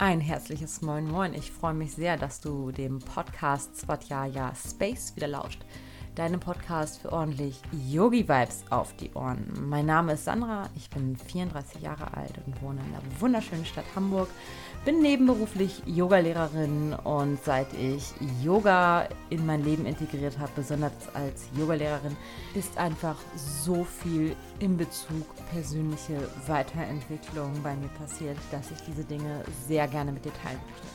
Ein herzliches Moin Moin. Ich freue mich sehr, dass du dem Podcast Svatjaya Space wieder lauscht. Deinem Podcast für ordentlich Yogi-Vibes auf die Ohren. Mein Name ist Sandra, ich bin 34 Jahre alt und wohne in der wunderschönen Stadt Hamburg. Bin nebenberuflich Yogalehrerin und seit ich Yoga in mein Leben integriert habe, besonders als Yogalehrerin, ist einfach so viel in Bezug persönliche Weiterentwicklung bei mir passiert, dass ich diese Dinge sehr gerne mit dir teilen möchte.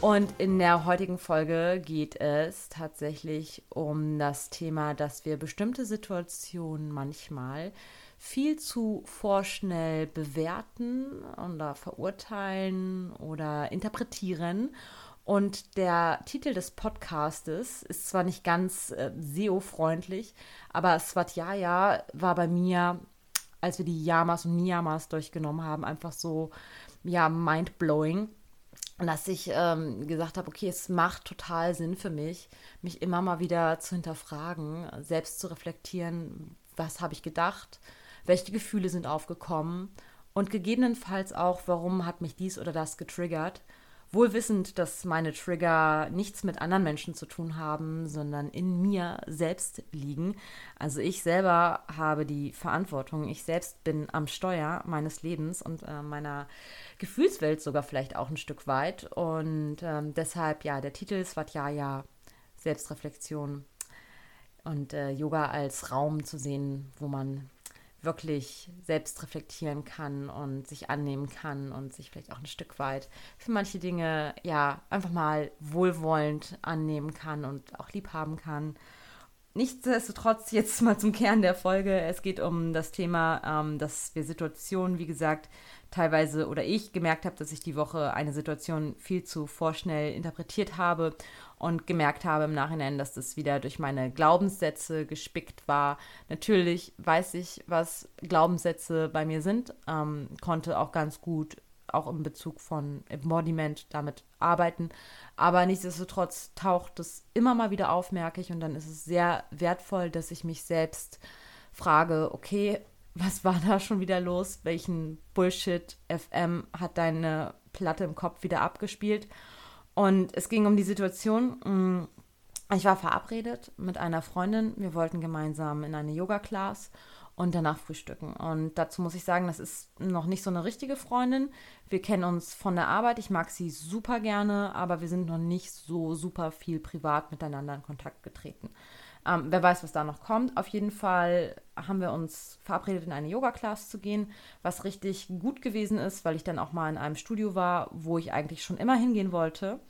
Und in der heutigen Folge geht es tatsächlich um das Thema, dass wir bestimmte Situationen manchmal viel zu vorschnell bewerten oder verurteilen oder interpretieren. Und der Titel des Podcastes ist zwar nicht ganz äh, SEO-freundlich, aber Svatjaya war bei mir, als wir die Yamas und Niyamas durchgenommen haben, einfach so, ja, mind-blowing dass ich ähm, gesagt habe, okay, es macht total Sinn für mich, mich immer mal wieder zu hinterfragen, selbst zu reflektieren, was habe ich gedacht, welche Gefühle sind aufgekommen und gegebenenfalls auch, warum hat mich dies oder das getriggert. Wohl wissend, dass meine Trigger nichts mit anderen Menschen zu tun haben, sondern in mir selbst liegen. Also ich selber habe die Verantwortung. Ich selbst bin am Steuer meines Lebens und äh, meiner Gefühlswelt sogar vielleicht auch ein Stück weit. Und ähm, deshalb, ja, der Titel Svatjaya, Selbstreflexion und äh, Yoga als Raum zu sehen, wo man wirklich selbst reflektieren kann und sich annehmen kann und sich vielleicht auch ein Stück weit für manche Dinge ja einfach mal wohlwollend annehmen kann und auch lieb haben kann. Nichtsdestotrotz jetzt mal zum Kern der Folge. Es geht um das Thema, ähm, dass wir Situationen, wie gesagt, teilweise oder ich gemerkt habe, dass ich die Woche eine Situation viel zu vorschnell interpretiert habe und gemerkt habe im Nachhinein, dass das wieder durch meine Glaubenssätze gespickt war. Natürlich weiß ich, was Glaubenssätze bei mir sind, ähm, konnte auch ganz gut auch im Bezug von Embodiment damit arbeiten. Aber nichtsdestotrotz taucht es immer mal wieder auf, merke ich. Und dann ist es sehr wertvoll, dass ich mich selbst frage, okay, was war da schon wieder los? Welchen Bullshit FM hat deine Platte im Kopf wieder abgespielt? Und es ging um die Situation. Ich war verabredet mit einer Freundin. Wir wollten gemeinsam in eine Yoga-Class und danach frühstücken. Und dazu muss ich sagen, das ist noch nicht so eine richtige Freundin. Wir kennen uns von der Arbeit. Ich mag sie super gerne, aber wir sind noch nicht so super viel privat miteinander in Kontakt getreten. Ähm, wer weiß, was da noch kommt. Auf jeden Fall haben wir uns verabredet, in eine Yoga-Class zu gehen, was richtig gut gewesen ist, weil ich dann auch mal in einem Studio war, wo ich eigentlich schon immer hingehen wollte.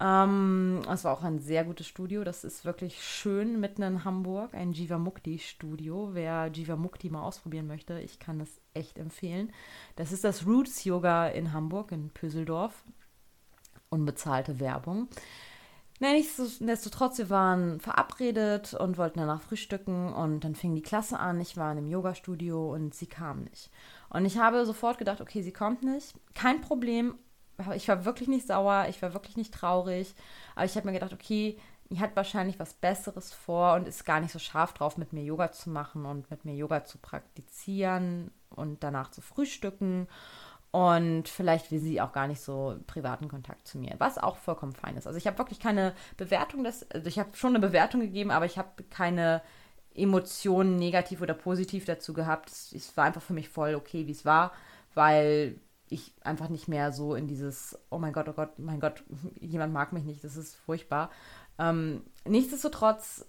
Ähm, es war auch ein sehr gutes Studio. Das ist wirklich schön mitten in Hamburg. Ein Jivamukti-Studio. Wer Jivamukti mal ausprobieren möchte, ich kann das echt empfehlen. Das ist das Roots Yoga in Hamburg, in Pöseldorf. Unbezahlte Werbung. Nichtsdestotrotz, wir waren verabredet und wollten danach frühstücken und dann fing die Klasse an. Ich war in einem Yoga-Studio und sie kam nicht. Und ich habe sofort gedacht, okay, sie kommt nicht. Kein Problem. Ich war wirklich nicht sauer, ich war wirklich nicht traurig. Aber ich habe mir gedacht, okay, die hat wahrscheinlich was Besseres vor und ist gar nicht so scharf drauf, mit mir Yoga zu machen und mit mir Yoga zu praktizieren und danach zu frühstücken. Und vielleicht will sie auch gar nicht so privaten Kontakt zu mir, was auch vollkommen fein ist. Also ich habe wirklich keine Bewertung, des, also ich habe schon eine Bewertung gegeben, aber ich habe keine Emotionen negativ oder positiv dazu gehabt. Es, es war einfach für mich voll okay, wie es war, weil ich einfach nicht mehr so in dieses, oh mein Gott, oh Gott, mein Gott, jemand mag mich nicht, das ist furchtbar. Ähm, nichtsdestotrotz,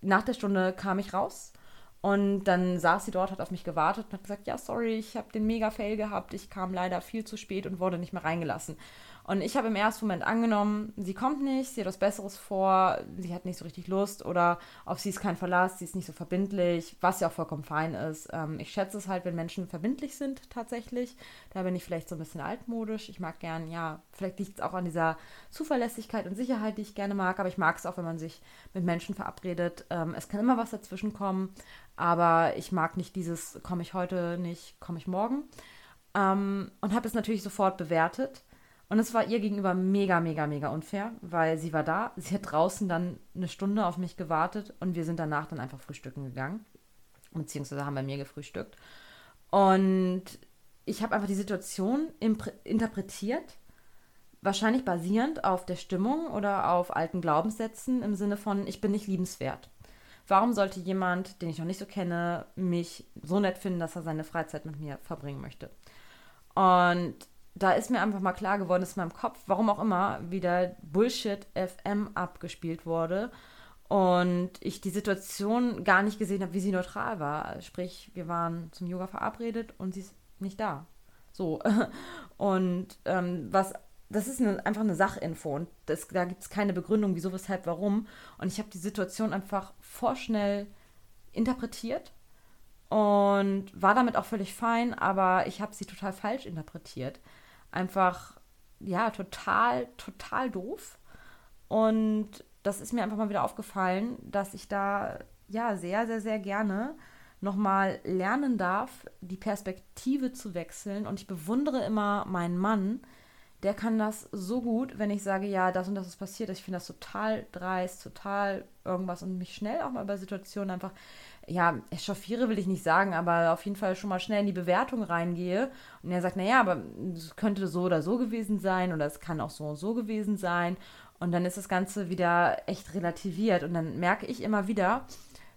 nach der Stunde kam ich raus und dann saß sie dort, hat auf mich gewartet und hat gesagt, ja, sorry, ich habe den Mega-Fail gehabt, ich kam leider viel zu spät und wurde nicht mehr reingelassen. Und ich habe im ersten Moment angenommen, sie kommt nicht, sie hat was Besseres vor, sie hat nicht so richtig Lust oder auf sie ist kein Verlass, sie ist nicht so verbindlich, was ja auch vollkommen fein ist. Ähm, ich schätze es halt, wenn Menschen verbindlich sind tatsächlich. Da bin ich vielleicht so ein bisschen altmodisch. Ich mag gern, ja, vielleicht liegt es auch an dieser Zuverlässigkeit und Sicherheit, die ich gerne mag, aber ich mag es auch, wenn man sich mit Menschen verabredet. Ähm, es kann immer was dazwischen kommen, aber ich mag nicht dieses, komme ich heute nicht, komme ich morgen. Ähm, und habe es natürlich sofort bewertet und es war ihr gegenüber mega, mega, mega unfair, weil sie war da, sie hat draußen dann eine Stunde auf mich gewartet und wir sind danach dann einfach frühstücken gegangen. Beziehungsweise haben bei mir gefrühstückt. Und ich habe einfach die Situation interpretiert, wahrscheinlich basierend auf der Stimmung oder auf alten Glaubenssätzen im Sinne von, ich bin nicht liebenswert. Warum sollte jemand, den ich noch nicht so kenne, mich so nett finden, dass er seine Freizeit mit mir verbringen möchte? Und da ist mir einfach mal klar geworden, dass in meinem Kopf, warum auch immer, wieder Bullshit FM abgespielt wurde und ich die Situation gar nicht gesehen habe, wie sie neutral war. Sprich, wir waren zum Yoga verabredet und sie ist nicht da. So. Und ähm, was, das ist eine, einfach eine Sachinfo und das, da gibt es keine Begründung, wieso, weshalb, warum. Und ich habe die Situation einfach vorschnell interpretiert und war damit auch völlig fein, aber ich habe sie total falsch interpretiert. Einfach, ja, total, total doof. Und das ist mir einfach mal wieder aufgefallen, dass ich da ja sehr, sehr, sehr gerne nochmal lernen darf, die Perspektive zu wechseln. Und ich bewundere immer meinen Mann, der kann das so gut, wenn ich sage, ja, das und das ist passiert. Ich finde das total dreist, total irgendwas und mich schnell auch mal bei Situationen einfach, ja, echauffiere will ich nicht sagen, aber auf jeden Fall schon mal schnell in die Bewertung reingehe. Und er sagt, naja, aber es könnte so oder so gewesen sein oder es kann auch so und so gewesen sein. Und dann ist das Ganze wieder echt relativiert. Und dann merke ich immer wieder,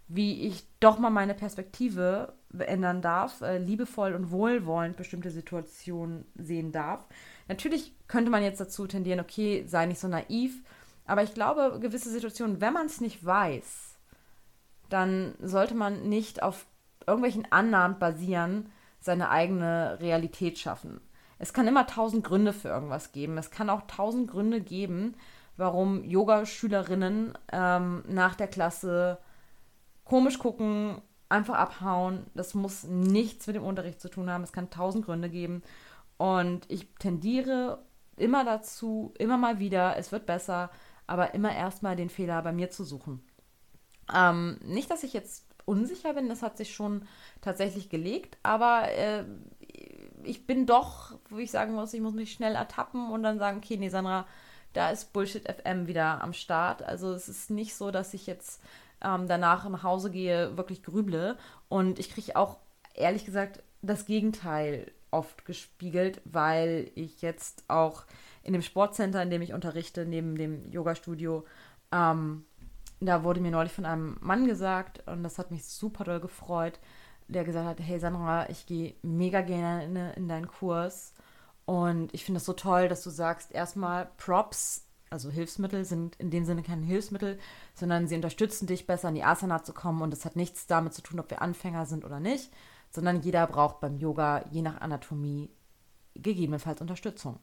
wie ich doch mal meine Perspektive ändern darf, äh, liebevoll und wohlwollend bestimmte Situationen sehen darf. Natürlich könnte man jetzt dazu tendieren, okay, sei nicht so naiv, aber ich glaube, gewisse Situationen, wenn man es nicht weiß, dann sollte man nicht auf irgendwelchen Annahmen basieren, seine eigene Realität schaffen. Es kann immer tausend Gründe für irgendwas geben. Es kann auch tausend Gründe geben, warum Yoga-Schülerinnen ähm, nach der Klasse komisch gucken, einfach abhauen. Das muss nichts mit dem Unterricht zu tun haben. Es kann tausend Gründe geben. Und ich tendiere immer dazu, immer mal wieder, es wird besser, aber immer erstmal den Fehler bei mir zu suchen. Ähm, nicht, dass ich jetzt unsicher bin, das hat sich schon tatsächlich gelegt, aber äh, ich bin doch, wo ich sagen muss, ich muss mich schnell ertappen und dann sagen, okay, nee, Sandra, da ist Bullshit FM wieder am Start. Also es ist nicht so, dass ich jetzt ähm, danach nach Hause gehe, wirklich grüble. Und ich kriege auch, ehrlich gesagt, das Gegenteil oft gespiegelt, weil ich jetzt auch in dem Sportcenter, in dem ich unterrichte, neben dem Yoga-Studio, ähm, da wurde mir neulich von einem Mann gesagt, und das hat mich super doll gefreut, der gesagt hat, hey Sandra, ich gehe mega gerne in, in deinen Kurs und ich finde es so toll, dass du sagst, erstmal Props also Hilfsmittel sind in dem Sinne kein Hilfsmittel, sondern sie unterstützen dich besser in die Asana zu kommen und es hat nichts damit zu tun, ob wir Anfänger sind oder nicht, sondern jeder braucht beim Yoga je nach Anatomie gegebenenfalls Unterstützung.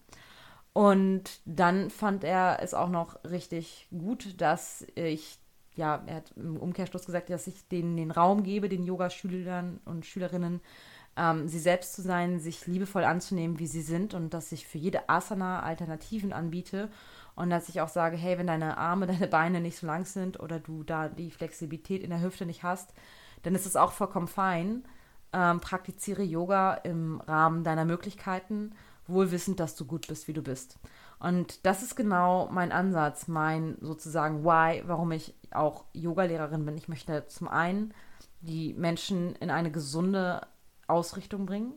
Und dann fand er es auch noch richtig gut, dass ich, ja, er hat im Umkehrschluss gesagt, dass ich denen den Raum gebe, den Yoga-Schülern und Schülerinnen, ähm, sie selbst zu sein, sich liebevoll anzunehmen, wie sie sind und dass ich für jede Asana Alternativen anbiete und dass ich auch sage, hey, wenn deine Arme, deine Beine nicht so lang sind oder du da die Flexibilität in der Hüfte nicht hast, dann ist es auch vollkommen fein. Ähm, praktiziere Yoga im Rahmen deiner Möglichkeiten, wohlwissend, dass du gut bist, wie du bist. Und das ist genau mein Ansatz, mein sozusagen Why, warum ich auch Yogalehrerin bin. Ich möchte zum einen die Menschen in eine gesunde Ausrichtung bringen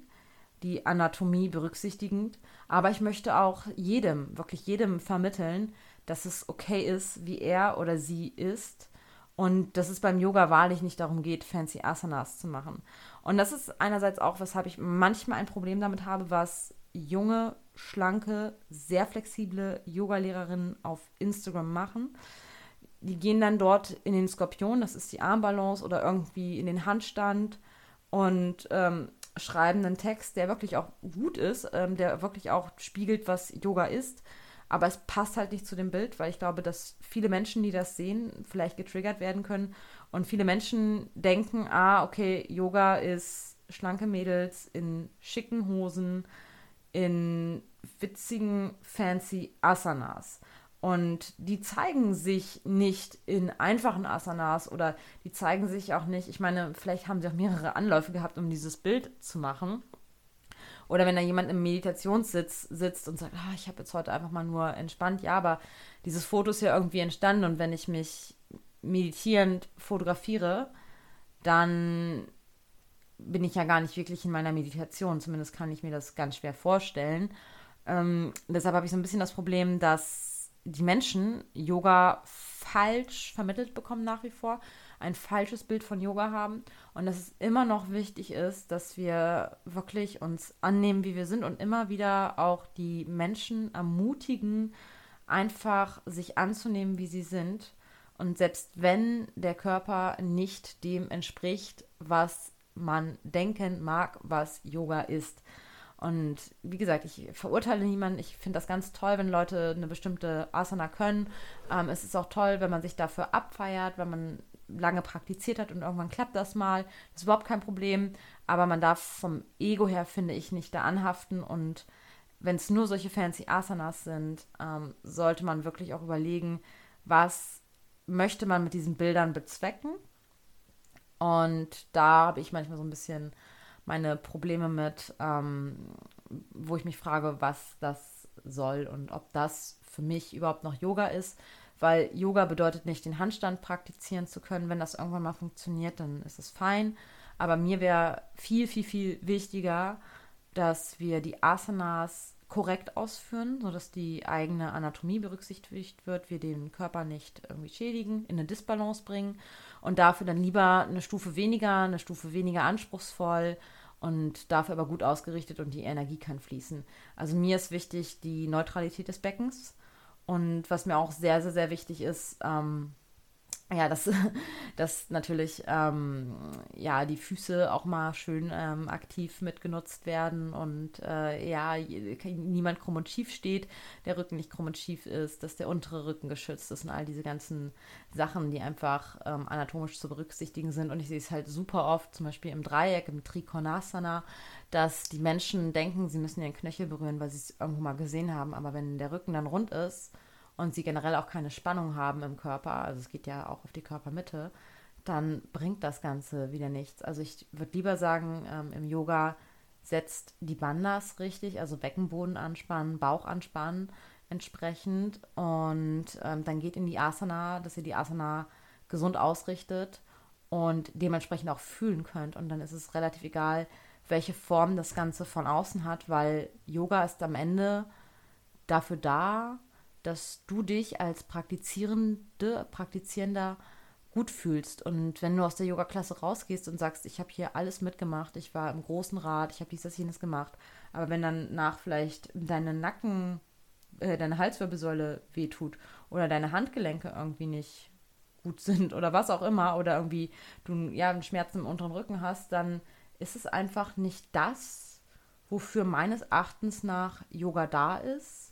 die Anatomie berücksichtigend. Aber ich möchte auch jedem, wirklich jedem vermitteln, dass es okay ist, wie er oder sie ist. Und dass es beim Yoga wahrlich nicht darum geht, fancy Asanas zu machen. Und das ist einerseits auch, weshalb ich manchmal ein Problem damit habe, was junge, schlanke, sehr flexible Yogalehrerinnen auf Instagram machen. Die gehen dann dort in den Skorpion, das ist die Armbalance, oder irgendwie in den Handstand und ähm, schreiben einen Text, der wirklich auch gut ist, ähm, der wirklich auch spiegelt, was Yoga ist. Aber es passt halt nicht zu dem Bild, weil ich glaube, dass viele Menschen, die das sehen, vielleicht getriggert werden können. Und viele Menschen denken, ah, okay, Yoga ist schlanke Mädels in schicken Hosen, in witzigen, fancy Asanas. Und die zeigen sich nicht in einfachen Asanas oder die zeigen sich auch nicht, ich meine, vielleicht haben sie auch mehrere Anläufe gehabt, um dieses Bild zu machen. Oder wenn da jemand im Meditationssitz sitzt und sagt, ah, ich habe jetzt heute einfach mal nur entspannt, ja, aber dieses Foto ist ja irgendwie entstanden und wenn ich mich meditierend fotografiere, dann bin ich ja gar nicht wirklich in meiner Meditation. Zumindest kann ich mir das ganz schwer vorstellen. Ähm, deshalb habe ich so ein bisschen das Problem, dass die Menschen Yoga falsch vermittelt bekommen nach wie vor, ein falsches Bild von Yoga haben und dass es immer noch wichtig ist, dass wir wirklich uns annehmen, wie wir sind und immer wieder auch die Menschen ermutigen, einfach sich anzunehmen, wie sie sind. Und selbst wenn der Körper nicht dem entspricht, was man denken mag, was Yoga ist. Und wie gesagt, ich verurteile niemanden. Ich finde das ganz toll, wenn Leute eine bestimmte Asana können. Ähm, es ist auch toll, wenn man sich dafür abfeiert, wenn man lange praktiziert hat und irgendwann klappt das mal. Das ist überhaupt kein Problem. Aber man darf vom Ego her, finde ich, nicht da anhaften. Und wenn es nur solche fancy Asanas sind, ähm, sollte man wirklich auch überlegen, was möchte man mit diesen Bildern bezwecken und da habe ich manchmal so ein bisschen meine Probleme mit, ähm, wo ich mich frage, was das soll und ob das für mich überhaupt noch Yoga ist. Weil Yoga bedeutet nicht, den Handstand praktizieren zu können. Wenn das irgendwann mal funktioniert, dann ist es fein. Aber mir wäre viel, viel, viel wichtiger, dass wir die Asanas korrekt ausführen, sodass die eigene Anatomie berücksichtigt wird, wir den Körper nicht irgendwie schädigen, in eine Disbalance bringen und dafür dann lieber eine Stufe weniger, eine Stufe weniger anspruchsvoll und dafür aber gut ausgerichtet und die Energie kann fließen. Also mir ist wichtig die Neutralität des Beckens und was mir auch sehr, sehr, sehr wichtig ist, ähm, ja, dass, dass natürlich ähm, ja, die Füße auch mal schön ähm, aktiv mitgenutzt werden und äh, ja, niemand krumm und schief steht, der Rücken nicht krumm und schief ist, dass der untere Rücken geschützt ist und all diese ganzen Sachen, die einfach ähm, anatomisch zu berücksichtigen sind. Und ich sehe es halt super oft, zum Beispiel im Dreieck, im Trikonasana, dass die Menschen denken, sie müssen ihren Knöchel berühren, weil sie es irgendwo mal gesehen haben. Aber wenn der Rücken dann rund ist, und sie generell auch keine Spannung haben im Körper, also es geht ja auch auf die Körpermitte, dann bringt das Ganze wieder nichts. Also ich würde lieber sagen, ähm, im Yoga setzt die Bandas richtig, also Beckenboden anspannen, Bauch anspannen entsprechend und ähm, dann geht in die Asana, dass ihr die Asana gesund ausrichtet und dementsprechend auch fühlen könnt und dann ist es relativ egal, welche Form das Ganze von außen hat, weil Yoga ist am Ende dafür da, dass du dich als praktizierende, praktizierender gut fühlst. Und wenn du aus der Yoga-Klasse rausgehst und sagst, ich habe hier alles mitgemacht, ich war im großen Rad, ich habe dies, das, jenes gemacht, aber wenn dann nach vielleicht deine Nacken, äh, deine Halswirbelsäule wehtut oder deine Handgelenke irgendwie nicht gut sind oder was auch immer oder irgendwie du ja einen Schmerz im unteren Rücken hast, dann ist es einfach nicht das, wofür meines Erachtens nach Yoga da ist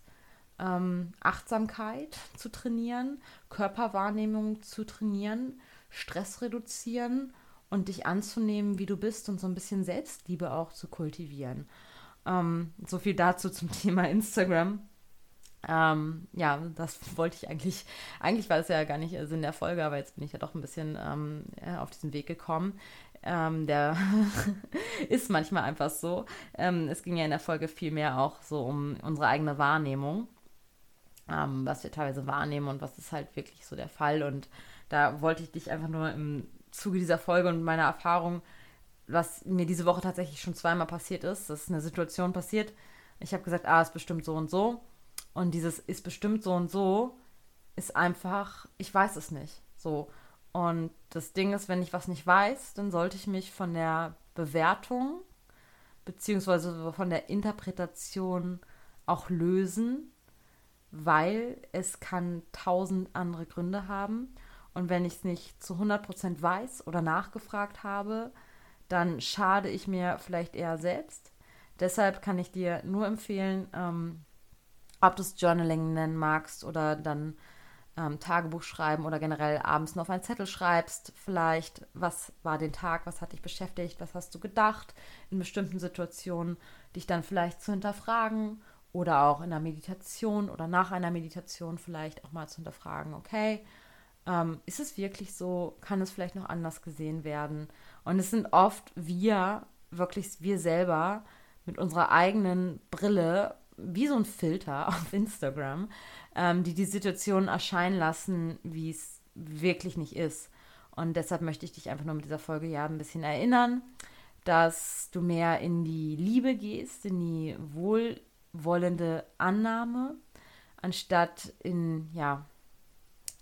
ähm, Achtsamkeit zu trainieren, Körperwahrnehmung zu trainieren, Stress reduzieren und dich anzunehmen, wie du bist und so ein bisschen Selbstliebe auch zu kultivieren. Ähm, so viel dazu zum Thema Instagram. Ähm, ja, das wollte ich eigentlich, eigentlich war es ja gar nicht Sinn der Folge, aber jetzt bin ich ja doch ein bisschen ähm, auf diesen Weg gekommen. Ähm, der ist manchmal einfach so. Ähm, es ging ja in der Folge viel mehr auch so um unsere eigene Wahrnehmung ähm, was wir teilweise wahrnehmen und was ist halt wirklich so der Fall. Und da wollte ich dich einfach nur im Zuge dieser Folge und meiner Erfahrung, was mir diese Woche tatsächlich schon zweimal passiert ist, dass eine Situation passiert. Ich habe gesagt, ah, ist bestimmt so und so. Und dieses ist bestimmt so und so ist einfach, ich weiß es nicht. So. Und das Ding ist, wenn ich was nicht weiß, dann sollte ich mich von der Bewertung beziehungsweise von der Interpretation auch lösen weil es kann tausend andere Gründe haben. Und wenn ich es nicht zu 100% weiß oder nachgefragt habe, dann schade ich mir vielleicht eher selbst. Deshalb kann ich dir nur empfehlen, ähm, ob du es Journaling nennen magst oder dann ähm, Tagebuch schreiben oder generell abends noch auf einen Zettel schreibst, vielleicht, was war den Tag, was hat dich beschäftigt, was hast du gedacht in bestimmten Situationen, dich dann vielleicht zu hinterfragen oder auch in der Meditation oder nach einer Meditation vielleicht auch mal zu hinterfragen, okay, ähm, ist es wirklich so? Kann es vielleicht noch anders gesehen werden? Und es sind oft wir, wirklich wir selber, mit unserer eigenen Brille, wie so ein Filter auf Instagram, ähm, die die Situation erscheinen lassen, wie es wirklich nicht ist. Und deshalb möchte ich dich einfach nur mit dieser Folge ja ein bisschen erinnern, dass du mehr in die Liebe gehst, in die wohlwollende Annahme, anstatt in, ja,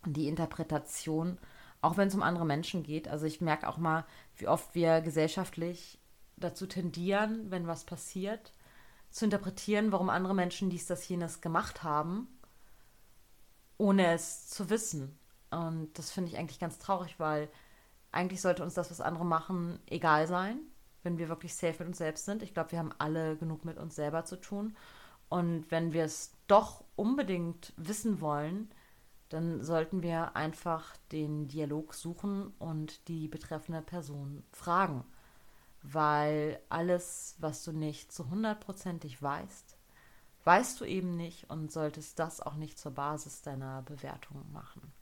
die Interpretation, auch wenn es um andere Menschen geht. Also ich merke auch mal, wie oft wir gesellschaftlich dazu tendieren, wenn was passiert, zu interpretieren, warum andere Menschen dies, das, jenes gemacht haben, ohne es zu wissen. Und das finde ich eigentlich ganz traurig, weil eigentlich sollte uns das, was andere machen, egal sein, wenn wir wirklich safe mit uns selbst sind. Ich glaube, wir haben alle genug mit uns selber zu tun. Und wenn wir es doch unbedingt wissen wollen, dann sollten wir einfach den Dialog suchen und die betreffende Person fragen. Weil alles, was du nicht zu hundertprozentig weißt, weißt du eben nicht und solltest das auch nicht zur Basis deiner Bewertung machen.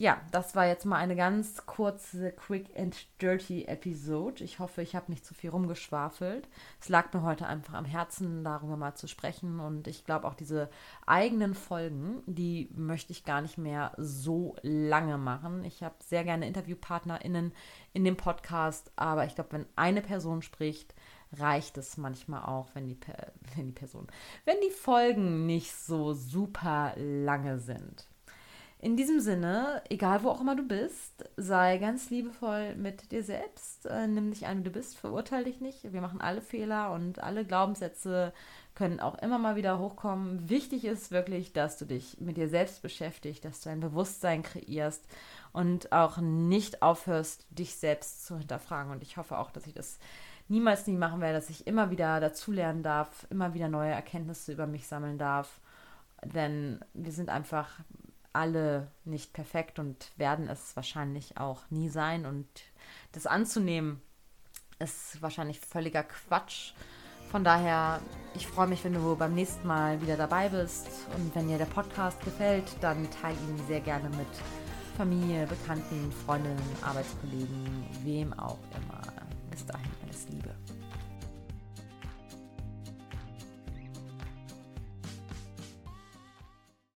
Ja, das war jetzt mal eine ganz kurze Quick and Dirty Episode. Ich hoffe, ich habe nicht zu viel rumgeschwafelt. Es lag mir heute einfach am Herzen, darüber mal zu sprechen. Und ich glaube, auch diese eigenen Folgen, die möchte ich gar nicht mehr so lange machen. Ich habe sehr gerne InterviewpartnerInnen in dem Podcast, aber ich glaube, wenn eine Person spricht, reicht es manchmal auch, wenn die, wenn die Person, wenn die Folgen nicht so super lange sind. In diesem Sinne, egal wo auch immer du bist, sei ganz liebevoll mit dir selbst. Äh, nimm dich an, wie du bist, verurteile dich nicht. Wir machen alle Fehler und alle Glaubenssätze können auch immer mal wieder hochkommen. Wichtig ist wirklich, dass du dich mit dir selbst beschäftigst, dass du ein Bewusstsein kreierst und auch nicht aufhörst, dich selbst zu hinterfragen. Und ich hoffe auch, dass ich das niemals nie machen werde, dass ich immer wieder dazulernen darf, immer wieder neue Erkenntnisse über mich sammeln darf. Denn wir sind einfach alle nicht perfekt und werden es wahrscheinlich auch nie sein. Und das anzunehmen, ist wahrscheinlich völliger Quatsch. Von daher, ich freue mich, wenn du beim nächsten Mal wieder dabei bist. Und wenn dir der Podcast gefällt, dann teile ihn sehr gerne mit Familie, Bekannten, Freundinnen, Arbeitskollegen, wem auch immer. Bis dahin, alles Liebe.